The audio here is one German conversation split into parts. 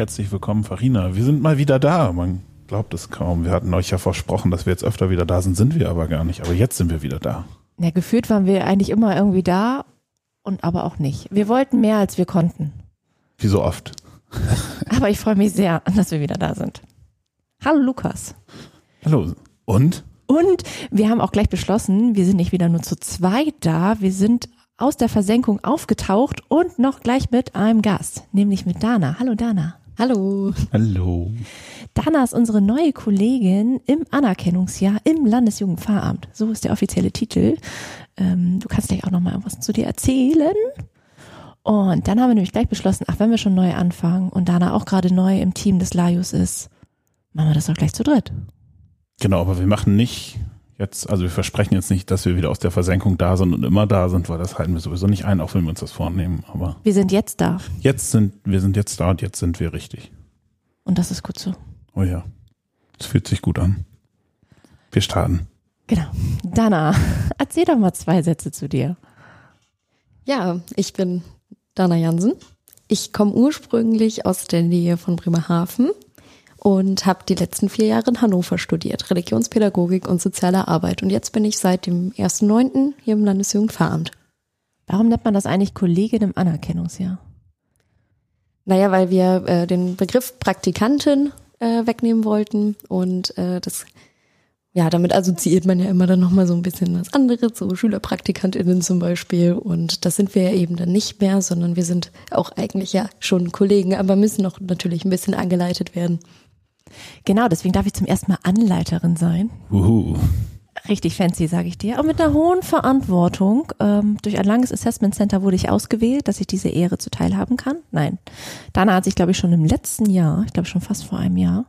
herzlich willkommen, Farina. Wir sind mal wieder da. Man glaubt es kaum. Wir hatten euch ja versprochen, dass wir jetzt öfter wieder da sind, sind wir aber gar nicht. Aber jetzt sind wir wieder da. Ja, gefühlt waren wir eigentlich immer irgendwie da und aber auch nicht. Wir wollten mehr, als wir konnten. Wie so oft. aber ich freue mich sehr, dass wir wieder da sind. Hallo Lukas. Hallo. Und? Und wir haben auch gleich beschlossen, wir sind nicht wieder nur zu zweit da, wir sind aus der Versenkung aufgetaucht und noch gleich mit einem Gast, nämlich mit Dana. Hallo Dana. Hallo. Hallo. Dana ist unsere neue Kollegin im Anerkennungsjahr im Landesjugendpfarramt. So ist der offizielle Titel. Ähm, du kannst gleich auch noch mal was zu dir erzählen. Und dann haben wir nämlich gleich beschlossen, ach, wenn wir schon neu anfangen und Dana auch gerade neu im Team des Lajus ist, machen wir das doch gleich zu dritt. Genau, aber wir machen nicht jetzt, also wir versprechen jetzt nicht, dass wir wieder aus der Versenkung da sind und immer da sind, weil das halten wir sowieso nicht ein, auch wenn wir uns das vornehmen. Aber wir sind jetzt da. Jetzt sind, wir sind jetzt da und jetzt sind wir richtig. Und das ist gut so. Oh ja. Es fühlt sich gut an. Wir starten. Genau. Dana, erzähl doch mal zwei Sätze zu dir. Ja, ich bin Dana Jansen. Ich komme ursprünglich aus der Nähe von Bremerhaven und habe die letzten vier Jahre in Hannover studiert, Religionspädagogik und soziale Arbeit. Und jetzt bin ich seit dem 1.9. hier im Landesjugendpfarramt. Warum nennt man das eigentlich Kollegin im Anerkennungsjahr? Naja, weil wir äh, den Begriff Praktikantin äh, wegnehmen wollten und äh, das ja, damit assoziiert man ja immer dann nochmal so ein bisschen das andere, so SchülerpraktikantInnen zum Beispiel. Und das sind wir ja eben dann nicht mehr, sondern wir sind auch eigentlich ja schon Kollegen, aber müssen noch natürlich ein bisschen angeleitet werden. Genau, deswegen darf ich zum ersten Mal Anleiterin sein. Uhu. Richtig fancy, sage ich dir. Und mit einer hohen Verantwortung. Ähm, durch ein langes Assessment Center wurde ich ausgewählt, dass ich diese Ehre zuteil haben kann. Nein. Dana hat sich, glaube ich, schon im letzten Jahr, ich glaube schon fast vor einem Jahr,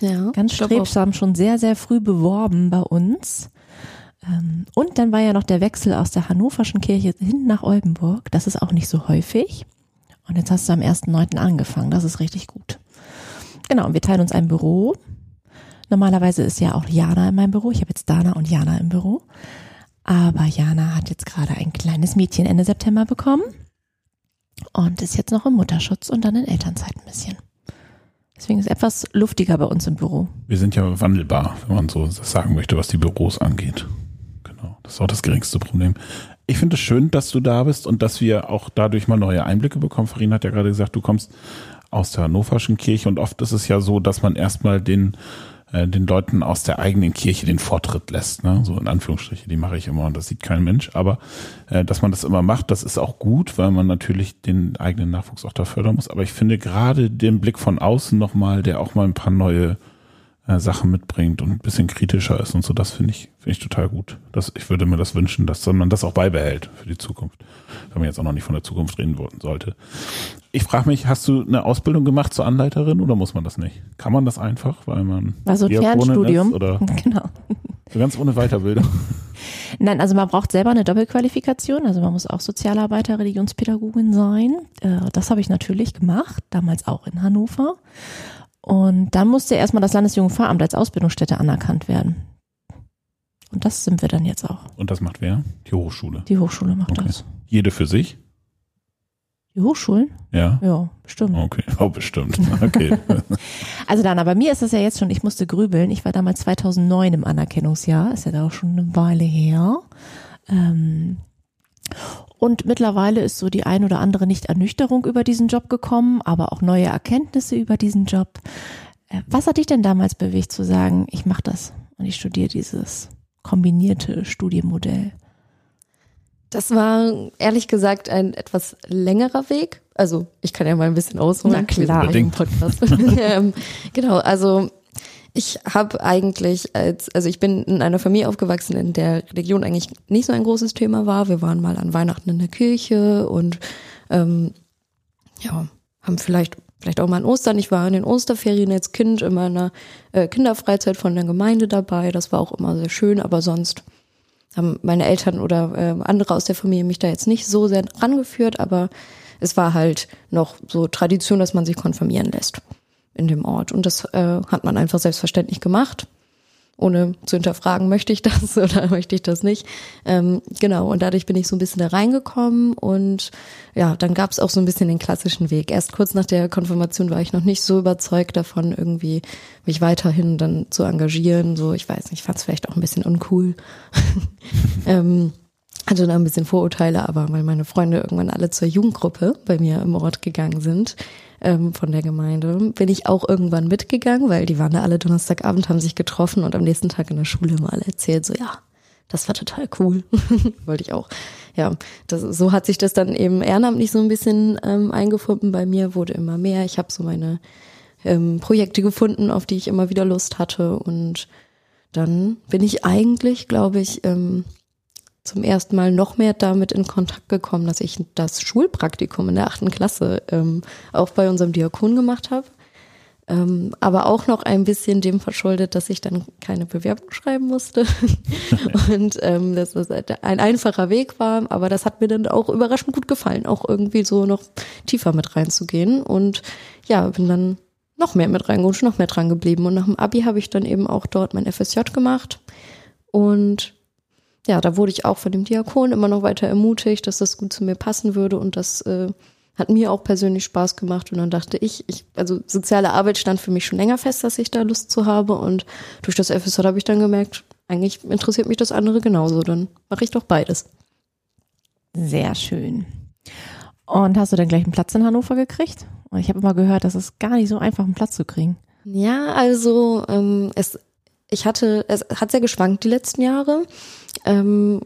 ja, ganz strebsam schon sehr, sehr früh beworben bei uns. Ähm, und dann war ja noch der Wechsel aus der Hannoverschen Kirche hin nach Oldenburg. Das ist auch nicht so häufig. Und jetzt hast du am 1.9. angefangen. Das ist richtig gut. Genau, und wir teilen uns ein Büro. Normalerweise ist ja auch Jana in meinem Büro. Ich habe jetzt Dana und Jana im Büro. Aber Jana hat jetzt gerade ein kleines Mädchen Ende September bekommen und ist jetzt noch im Mutterschutz und dann in Elternzeit ein bisschen. Deswegen ist es etwas luftiger bei uns im Büro. Wir sind ja wandelbar, wenn man so sagen möchte, was die Büros angeht. Genau, das ist auch das geringste Problem. Ich finde es schön, dass du da bist und dass wir auch dadurch mal neue Einblicke bekommen. Farin hat ja gerade gesagt, du kommst aus der Hannoverschen Kirche und oft ist es ja so, dass man erstmal den äh, den Leuten aus der eigenen Kirche den Vortritt lässt. Ne? So in Anführungsstriche, die mache ich immer und das sieht kein Mensch. Aber äh, dass man das immer macht, das ist auch gut, weil man natürlich den eigenen Nachwuchs auch da fördern muss. Aber ich finde gerade den Blick von außen nochmal, der auch mal ein paar neue äh, Sachen mitbringt und ein bisschen kritischer ist und so, das finde ich, finde ich total gut. Das, ich würde mir das wünschen, dass man das auch beibehält für die Zukunft. Wenn man jetzt auch noch nicht von der Zukunft reden sollte. Ich frage mich, hast du eine Ausbildung gemacht zur Anleiterin oder muss man das nicht? Kann man das einfach, weil man also Fernstudium ist oder genau. So ganz ohne Weiterbildung? Nein, also man braucht selber eine Doppelqualifikation, also man muss auch Sozialarbeiter, Religionspädagogin sein. Äh, das habe ich natürlich gemacht, damals auch in Hannover. Und dann musste erstmal das Landesjugendpfarramt als Ausbildungsstätte anerkannt werden. Und das sind wir dann jetzt auch. Und das macht wer? Die Hochschule. Die Hochschule macht okay. das. Jede für sich? Die Hochschulen? Ja. Ja, bestimmt. Okay, oh, bestimmt. Okay. also dann, aber mir ist das ja jetzt schon, ich musste grübeln. Ich war damals 2009 im Anerkennungsjahr, ist ja da auch schon eine Weile her. Ähm, und mittlerweile ist so die ein oder andere Nicht-Ernüchterung über diesen Job gekommen, aber auch neue Erkenntnisse über diesen Job. Äh, was hat dich denn damals bewegt zu sagen, ich mache das und ich studiere dieses kombinierte Studienmodell? Das war ehrlich gesagt ein etwas längerer Weg. Also ich kann ja mal ein bisschen ausholen. Na klar, im Podcast. ähm, genau, also ich habe eigentlich als, also ich bin in einer Familie aufgewachsen, in der Religion eigentlich nicht so ein großes Thema war. Wir waren mal an Weihnachten in der Kirche und ähm, ja, haben vielleicht vielleicht auch mal an Ostern. Ich war in den Osterferien als Kind in meiner äh, Kinderfreizeit von der Gemeinde dabei. Das war auch immer sehr schön, aber sonst haben meine Eltern oder äh, andere aus der Familie mich da jetzt nicht so sehr rangeführt, aber es war halt noch so Tradition, dass man sich konfirmieren lässt in dem Ort. Und das äh, hat man einfach selbstverständlich gemacht. ohne zu hinterfragen, möchte ich das oder möchte ich das nicht. Ähm, genau, und dadurch bin ich so ein bisschen da reingekommen und ja, dann gab es auch so ein bisschen den klassischen Weg. Erst kurz nach der Konfirmation war ich noch nicht so überzeugt davon, irgendwie mich weiterhin dann zu engagieren. So, ich weiß nicht, fand es vielleicht auch ein bisschen uncool. ähm, hatte da ein bisschen Vorurteile, aber weil meine Freunde irgendwann alle zur Jugendgruppe bei mir im Ort gegangen sind, ähm, von der Gemeinde, bin ich auch irgendwann mitgegangen, weil die waren da alle Donnerstagabend, haben sich getroffen und am nächsten Tag in der Schule mal erzählt, so ja, das war total cool. Wollte ich auch. Ja, das, so hat sich das dann eben ehrenamtlich so ein bisschen ähm, eingefunden bei mir, wurde immer mehr. Ich habe so meine ähm, Projekte gefunden, auf die ich immer wieder Lust hatte und dann bin ich eigentlich, glaube ich, ähm, zum ersten Mal noch mehr damit in Kontakt gekommen, dass ich das Schulpraktikum in der achten Klasse ähm, auch bei unserem Diakon gemacht habe. Ähm, aber auch noch ein bisschen dem verschuldet, dass ich dann keine Bewerbung schreiben musste. und ähm, dass das ein einfacher Weg war, aber das hat mir dann auch überraschend gut gefallen, auch irgendwie so noch tiefer mit reinzugehen. Und ja, bin dann noch mehr mit reingerutscht, noch mehr dran geblieben. Und nach dem Abi habe ich dann eben auch dort mein FSJ gemacht. Und ja, da wurde ich auch von dem Diakon immer noch weiter ermutigt, dass das gut zu mir passen würde und das äh, hat mir auch persönlich Spaß gemacht und dann dachte ich, ich, also soziale Arbeit stand für mich schon länger fest, dass ich da Lust zu habe und durch das FSJ habe ich dann gemerkt, eigentlich interessiert mich das andere genauso, dann mache ich doch beides. Sehr schön. Und hast du dann gleich einen Platz in Hannover gekriegt? Und ich habe immer gehört, das ist gar nicht so einfach, einen Platz zu kriegen. Ja, also ähm, es, ich hatte, es hat sehr geschwankt die letzten Jahre. Ähm,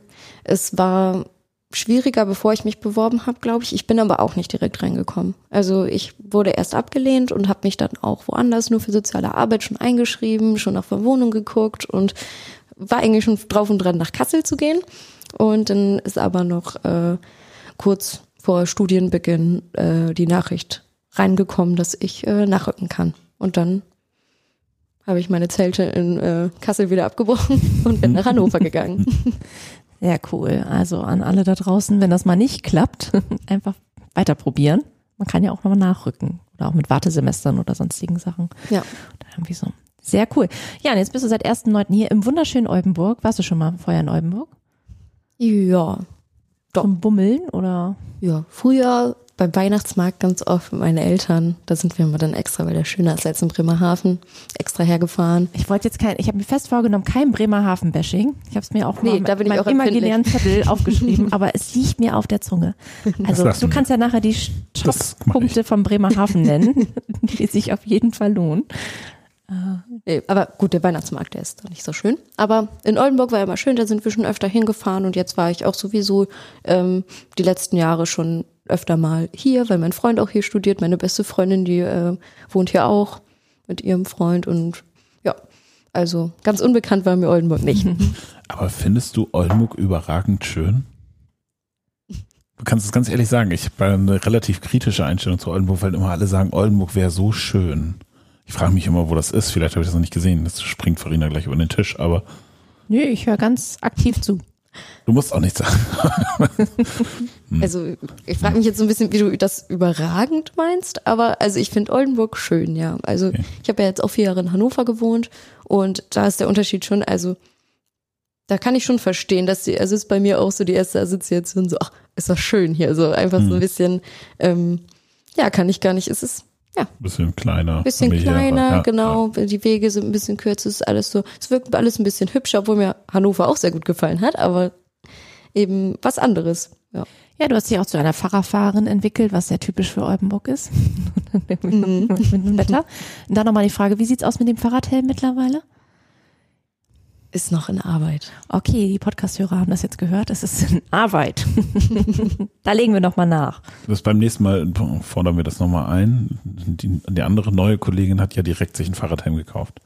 es war schwieriger, bevor ich mich beworben habe, glaube ich. Ich bin aber auch nicht direkt reingekommen. Also ich wurde erst abgelehnt und habe mich dann auch woanders nur für soziale Arbeit schon eingeschrieben, schon nach Verwohnung geguckt und war eigentlich schon drauf und dran, nach Kassel zu gehen. Und dann ist aber noch äh, kurz vor Studienbeginn äh, die Nachricht reingekommen, dass ich äh, nachrücken kann. Und dann habe ich meine Zelte in äh, Kassel wieder abgebrochen und bin nach Hannover gegangen. Sehr cool. Also an alle da draußen, wenn das mal nicht klappt, einfach weiter probieren. Man kann ja auch nochmal nachrücken oder auch mit Wartesemestern oder sonstigen Sachen. Ja. Oder irgendwie so. Sehr cool. Ja, und jetzt bist du seit 1.9. hier im wunderschönen Oldenburg. Warst du schon mal vorher in Oldenburg? Ja. Doch. Zum Bummeln oder? Ja, früher beim Weihnachtsmarkt ganz oft mit meinen Eltern. Da sind wir immer dann extra, weil der schöner ist als in Bremerhaven, extra hergefahren. Ich wollte jetzt kein, ich habe mir fest vorgenommen, kein Bremerhaven-Bashing. Ich habe es mir auch nee, da bin ich auch imaginären Zettel aufgeschrieben, aber es liegt mir auf der Zunge. Also du kannst ja nachher die Stoppunkte von Bremerhaven nennen, die sich auf jeden Fall lohnen. Nee, aber gut, der Weihnachtsmarkt, der ist da nicht so schön. Aber in Oldenburg war ja immer schön, da sind wir schon öfter hingefahren und jetzt war ich auch sowieso ähm, die letzten Jahre schon öfter mal hier, weil mein Freund auch hier studiert. Meine beste Freundin, die äh, wohnt hier auch mit ihrem Freund und ja, also ganz unbekannt war mir Oldenburg nicht. Aber findest du Oldenburg überragend schön? Du kannst es ganz ehrlich sagen, ich habe eine relativ kritische Einstellung zu Oldenburg, weil immer alle sagen, Oldenburg wäre so schön. Ich frage mich immer, wo das ist. Vielleicht habe ich das noch nicht gesehen. Das springt Farina gleich über den Tisch, aber. Nö, ich höre ganz aktiv zu. Du musst auch nichts sagen. Also ich frage mich jetzt so ein bisschen, wie du das überragend meinst, aber also ich finde Oldenburg schön, ja. Also okay. ich habe ja jetzt auch vier Jahre in Hannover gewohnt und da ist der Unterschied schon, also da kann ich schon verstehen, dass die, also ist bei mir auch so die erste Assoziation so, ach, ist das schön hier, so einfach hm. so ein bisschen, ähm, ja, kann ich gar nicht, es ist ja. Bisschen kleiner. Bisschen kleiner, ja, genau. Ja. Die Wege sind ein bisschen kürzer, ist alles so. Es wirkt alles ein bisschen hübscher, obwohl mir Hannover auch sehr gut gefallen hat, aber eben was anderes. Ja. Ja, du hast dich auch zu einer Fahrerfahrerin entwickelt, was sehr typisch für Oldenburg ist. mhm. mit dem Wetter. Und dann nochmal die Frage, wie sieht's aus mit dem Fahrradhelm mittlerweile? Ist noch in Arbeit. Okay, die Podcast-Hörer haben das jetzt gehört. Es ist in Arbeit. da legen wir nochmal nach. Das beim nächsten Mal fordern wir das nochmal ein. Die, die, andere neue Kollegin hat ja direkt sich ein Fahrradhelm gekauft.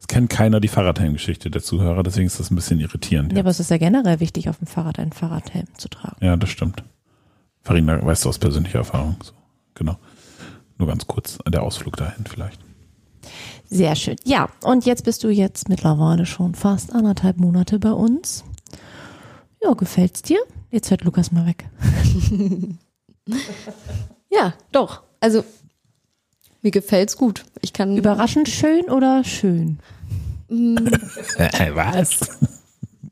Es kennt keiner die Fahrradhelm-Geschichte der Zuhörer, deswegen ist das ein bisschen irritierend. Ja, jetzt. aber es ist ja generell wichtig, auf dem Fahrrad einen Fahrradhelm zu tragen. Ja, das stimmt. Farina, weißt du aus persönlicher Erfahrung. So, genau. Nur ganz kurz der Ausflug dahin vielleicht. Sehr schön. Ja, und jetzt bist du jetzt mittlerweile schon fast anderthalb Monate bei uns. Ja, gefällt's dir? Jetzt hört Lukas mal weg. ja, doch. Also mir gefällt's gut. Ich kann überraschend schön oder schön? Was?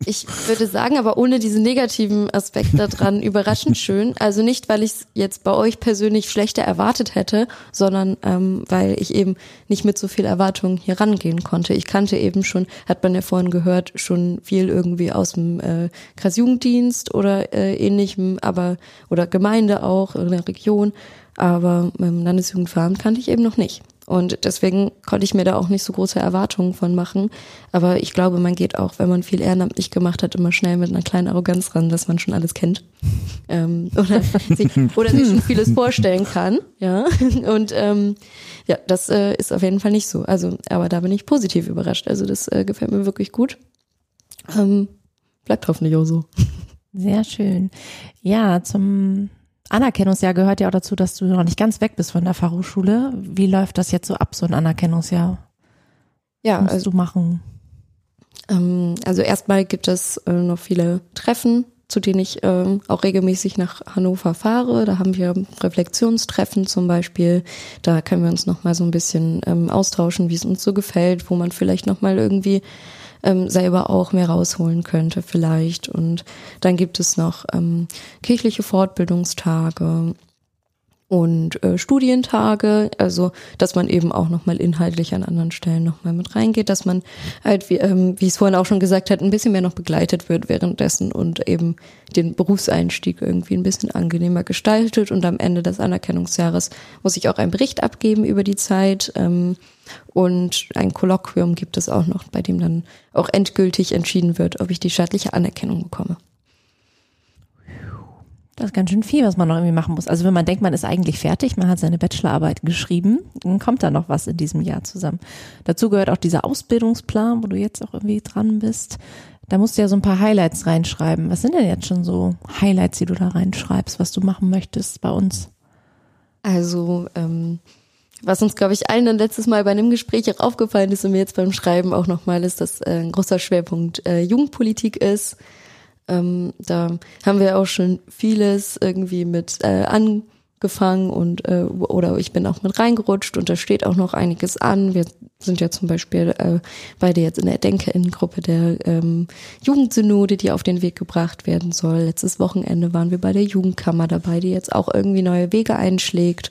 Ich würde sagen, aber ohne diesen negativen Aspekt daran, überraschend schön. Also nicht, weil ich es jetzt bei euch persönlich schlechter erwartet hätte, sondern ähm, weil ich eben nicht mit so viel Erwartung hier rangehen konnte. Ich kannte eben schon, hat man ja vorhin gehört, schon viel irgendwie aus dem äh, Kreisjugenddienst oder äh, ähnlichem, aber oder Gemeinde auch, in der Region. Aber ähm, Landesjugendveramt kannte ich eben noch nicht. Und deswegen konnte ich mir da auch nicht so große Erwartungen von machen. Aber ich glaube, man geht auch, wenn man viel ehrenamtlich gemacht hat, immer schnell mit einer kleinen Arroganz ran, dass man schon alles kennt. Ähm, oder, sich, oder sich schon vieles vorstellen kann. Ja. Und ähm, ja, das äh, ist auf jeden Fall nicht so. Also, aber da bin ich positiv überrascht. Also das äh, gefällt mir wirklich gut. Ähm, bleibt hoffentlich auch so. Sehr schön. Ja, zum Anerkennungsjahr gehört ja auch dazu, dass du noch nicht ganz weg bist von der Fachhochschule. Wie läuft das jetzt so ab, so ein Anerkennungsjahr? Ja, Was musst also, du machen? ähm, also erstmal gibt es äh, noch viele Treffen, zu denen ich ähm, auch regelmäßig nach Hannover fahre. Da haben wir Reflexionstreffen zum Beispiel. Da können wir uns noch mal so ein bisschen ähm, austauschen, wie es uns so gefällt, wo man vielleicht noch mal irgendwie ähm, selber auch mehr rausholen könnte vielleicht. Und dann gibt es noch ähm, kirchliche Fortbildungstage und äh, Studientage, also dass man eben auch nochmal inhaltlich an anderen Stellen nochmal mit reingeht, dass man halt, wie, ähm, wie es vorhin auch schon gesagt hat, ein bisschen mehr noch begleitet wird währenddessen und eben den Berufseinstieg irgendwie ein bisschen angenehmer gestaltet und am Ende des Anerkennungsjahres muss ich auch einen Bericht abgeben über die Zeit ähm, und ein Kolloquium gibt es auch noch, bei dem dann auch endgültig entschieden wird, ob ich die staatliche Anerkennung bekomme. Das ist ganz schön viel, was man noch irgendwie machen muss. Also wenn man denkt, man ist eigentlich fertig, man hat seine Bachelorarbeit geschrieben, dann kommt da noch was in diesem Jahr zusammen. Dazu gehört auch dieser Ausbildungsplan, wo du jetzt auch irgendwie dran bist. Da musst du ja so ein paar Highlights reinschreiben. Was sind denn jetzt schon so Highlights, die du da reinschreibst, was du machen möchtest bei uns? Also, ähm, was uns, glaube ich, allen dann letztes Mal bei einem Gespräch auch aufgefallen ist und mir jetzt beim Schreiben auch nochmal ist, dass äh, ein großer Schwerpunkt äh, Jugendpolitik ist. Ähm, da haben wir auch schon vieles irgendwie mit äh, angefangen und äh, oder ich bin auch mit reingerutscht und da steht auch noch einiges an. Wir sind ja zum Beispiel äh, beide jetzt in der Denke-In-Gruppe der ähm, Jugendsynode, die auf den Weg gebracht werden soll. Letztes Wochenende waren wir bei der Jugendkammer dabei, die jetzt auch irgendwie neue Wege einschlägt.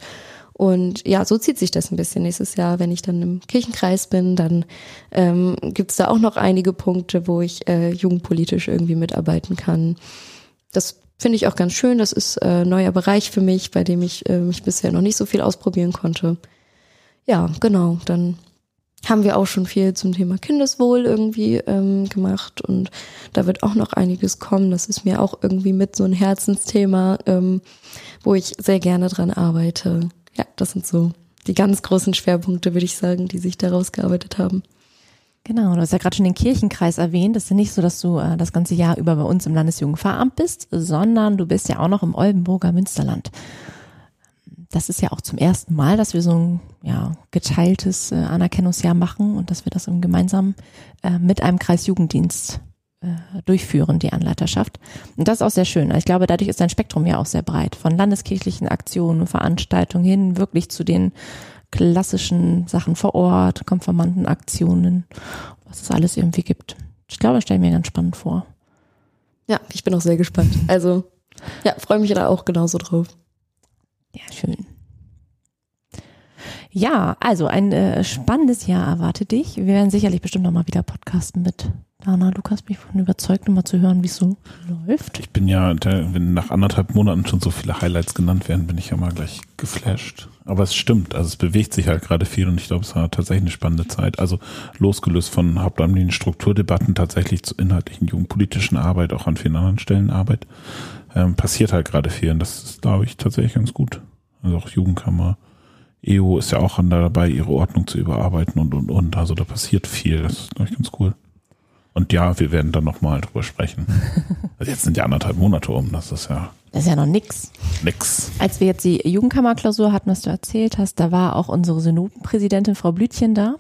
Und ja, so zieht sich das ein bisschen nächstes Jahr. Wenn ich dann im Kirchenkreis bin, dann ähm, gibt es da auch noch einige Punkte, wo ich äh, jugendpolitisch irgendwie mitarbeiten kann. Das finde ich auch ganz schön. Das ist äh, neuer Bereich für mich, bei dem ich äh, mich bisher noch nicht so viel ausprobieren konnte. Ja, genau. Dann haben wir auch schon viel zum Thema Kindeswohl irgendwie ähm, gemacht und da wird auch noch einiges kommen. Das ist mir auch irgendwie mit so ein Herzensthema, ähm, wo ich sehr gerne dran arbeite ja, das sind so die ganz großen Schwerpunkte, würde ich sagen, die sich da rausgearbeitet haben. Genau, du hast ja gerade schon den Kirchenkreis erwähnt. Das ist ja nicht so, dass du äh, das ganze Jahr über bei uns im Landesjugendpfarramt bist, sondern du bist ja auch noch im Oldenburger Münsterland. Das ist ja auch zum ersten Mal, dass wir so ein ja, geteiltes äh, Anerkennungsjahr machen und dass wir das gemeinsam äh, mit einem Kreisjugenddienst durchführen, die Anleiterschaft. Und das ist auch sehr schön. Ich glaube, dadurch ist dein Spektrum ja auch sehr breit. Von landeskirchlichen Aktionen, Veranstaltungen hin wirklich zu den klassischen Sachen vor Ort, Konformantenaktionen, was es alles irgendwie gibt. Ich glaube, das stelle ich mir ganz spannend vor. Ja, ich bin auch sehr gespannt. Also, ja, freue mich da auch genauso drauf. Ja, schön. Ja, also ein äh, spannendes Jahr erwartet dich. Wir werden sicherlich bestimmt nochmal wieder podcasten mit Dana, Lukas, mich von überzeugt, nochmal zu hören, wie es so läuft. Ich bin ja, wenn nach anderthalb Monaten schon so viele Highlights genannt werden, bin ich ja mal gleich geflasht. Aber es stimmt, also es bewegt sich halt gerade viel und ich glaube, es war tatsächlich eine spannende Zeit. Also losgelöst von hauptamtlichen Strukturdebatten tatsächlich zur inhaltlichen jugendpolitischen Arbeit, auch an vielen anderen Stellen Arbeit, ähm, passiert halt gerade viel und das ist, glaube ich, tatsächlich ganz gut. Also auch Jugendkammer. EO ist ja auch dabei, ihre Ordnung zu überarbeiten und, und, und. Also da passiert viel. Das ist, glaube ich, ganz cool. Und ja, wir werden dann nochmal drüber sprechen. Also jetzt sind ja anderthalb Monate um, das ist ja. Das ist ja noch nix. Nix. Als wir jetzt die Jugendkammerklausur hatten, was du erzählt hast, da war auch unsere Synodenpräsidentin Frau Blütchen da.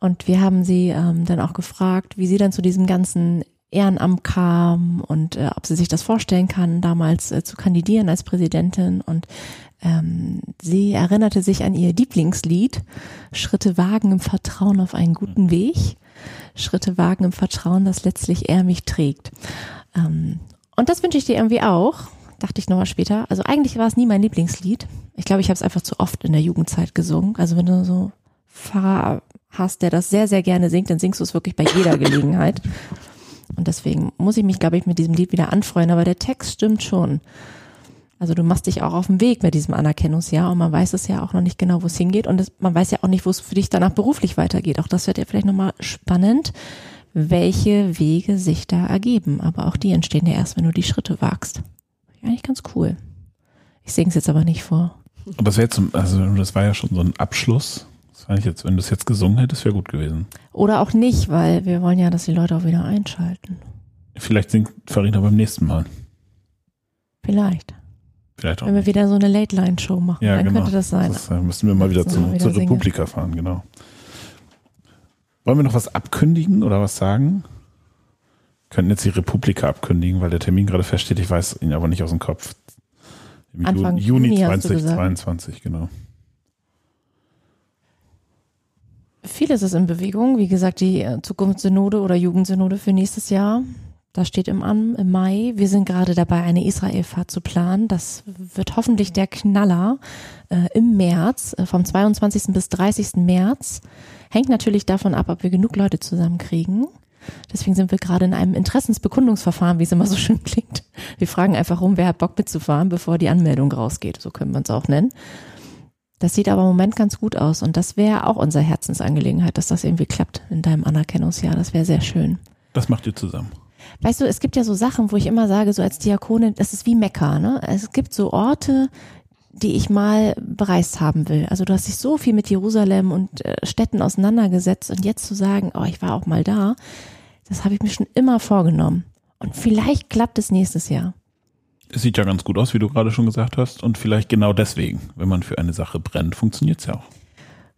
Und wir haben sie ähm, dann auch gefragt, wie sie dann zu diesem ganzen Ehrenamt kam und äh, ob sie sich das vorstellen kann, damals äh, zu kandidieren als Präsidentin. Und ähm, sie erinnerte sich an ihr Lieblingslied, Schritte wagen im Vertrauen auf einen guten Weg. Schritte wagen im Vertrauen, dass letztlich er mich trägt. Ähm, und das wünsche ich dir irgendwie auch, dachte ich nochmal später. Also eigentlich war es nie mein Lieblingslied. Ich glaube, ich habe es einfach zu oft in der Jugendzeit gesungen. Also wenn du so Pfarrer hast, der das sehr, sehr gerne singt, dann singst du es wirklich bei jeder Gelegenheit. Und deswegen muss ich mich, glaube ich, mit diesem Lied wieder anfreuen. Aber der Text stimmt schon. Also du machst dich auch auf den Weg mit diesem Anerkennungsjahr und man weiß es ja auch noch nicht genau, wo es hingeht und es, man weiß ja auch nicht, wo es für dich danach beruflich weitergeht. Auch das wird ja vielleicht nochmal spannend, welche Wege sich da ergeben. Aber auch die entstehen ja erst, wenn du die Schritte wagst. Eigentlich ganz cool. Ich singe es jetzt aber nicht vor. Und das wäre jetzt, also das war ja schon so ein Abschluss. Das nicht jetzt, wenn du es jetzt gesungen hättest, wäre gut gewesen. Oder auch nicht, weil wir wollen ja, dass die Leute auch wieder einschalten. Vielleicht singt Farina beim nächsten Mal. Vielleicht. Vielleicht auch. Wenn wir wieder so eine Late-Line-Show machen, Ja, dann genau. könnte das sein. Das äh, müssen wir mal wieder, wir zu, wieder zur singen. Republika fahren, genau. Wollen wir noch was abkündigen oder was sagen? Könnten jetzt die Republika abkündigen, weil der Termin gerade feststeht. Ich weiß ihn aber nicht aus dem Kopf. Im Anfang Ju- Juni Juni hast du gesagt. 2022, genau. Vieles ist in Bewegung. Wie gesagt, die äh, Zukunftssynode oder Jugendsynode für nächstes Jahr. Da steht im, An im Mai. Wir sind gerade dabei, eine Israelfahrt zu planen. Das wird hoffentlich der Knaller äh, im März, äh, vom 22. bis 30. März. Hängt natürlich davon ab, ob wir genug Leute zusammenkriegen. Deswegen sind wir gerade in einem Interessensbekundungsverfahren, wie es immer so schön klingt. Wir fragen einfach rum, wer hat Bock mitzufahren, bevor die Anmeldung rausgeht. So können wir es auch nennen. Das sieht aber im Moment ganz gut aus und das wäre auch unsere Herzensangelegenheit, dass das irgendwie klappt in deinem Anerkennungsjahr. Das wäre sehr schön. Das macht ihr zusammen. Weißt du, es gibt ja so Sachen, wo ich immer sage, so als Diakonin, das ist wie Mekka, ne? Es gibt so Orte, die ich mal bereist haben will. Also du hast dich so viel mit Jerusalem und äh, Städten auseinandergesetzt und jetzt zu sagen, oh, ich war auch mal da, das habe ich mir schon immer vorgenommen. Und vielleicht klappt es nächstes Jahr. Es sieht ja ganz gut aus, wie du gerade schon gesagt hast. Und vielleicht genau deswegen, wenn man für eine Sache brennt, funktioniert es ja auch.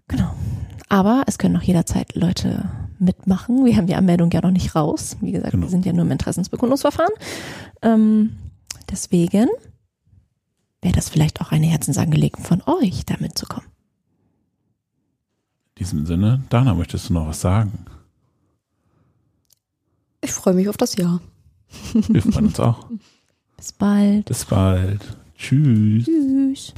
Genau. Aber es können auch jederzeit Leute mitmachen. Wir haben die Anmeldung ja noch nicht raus. Wie gesagt, Genau. wir sind ja nur im Interessensbekundungsverfahren. Ähm, deswegen wäre das vielleicht auch eine Herzensangelegenheit von euch, da mitzukommen. In diesem Sinne, Dana, möchtest du noch was sagen? Ich freue mich auf das Jahr. Wir freuen uns auch. Bis bald. Bis bald. Tschüss. Tschüss.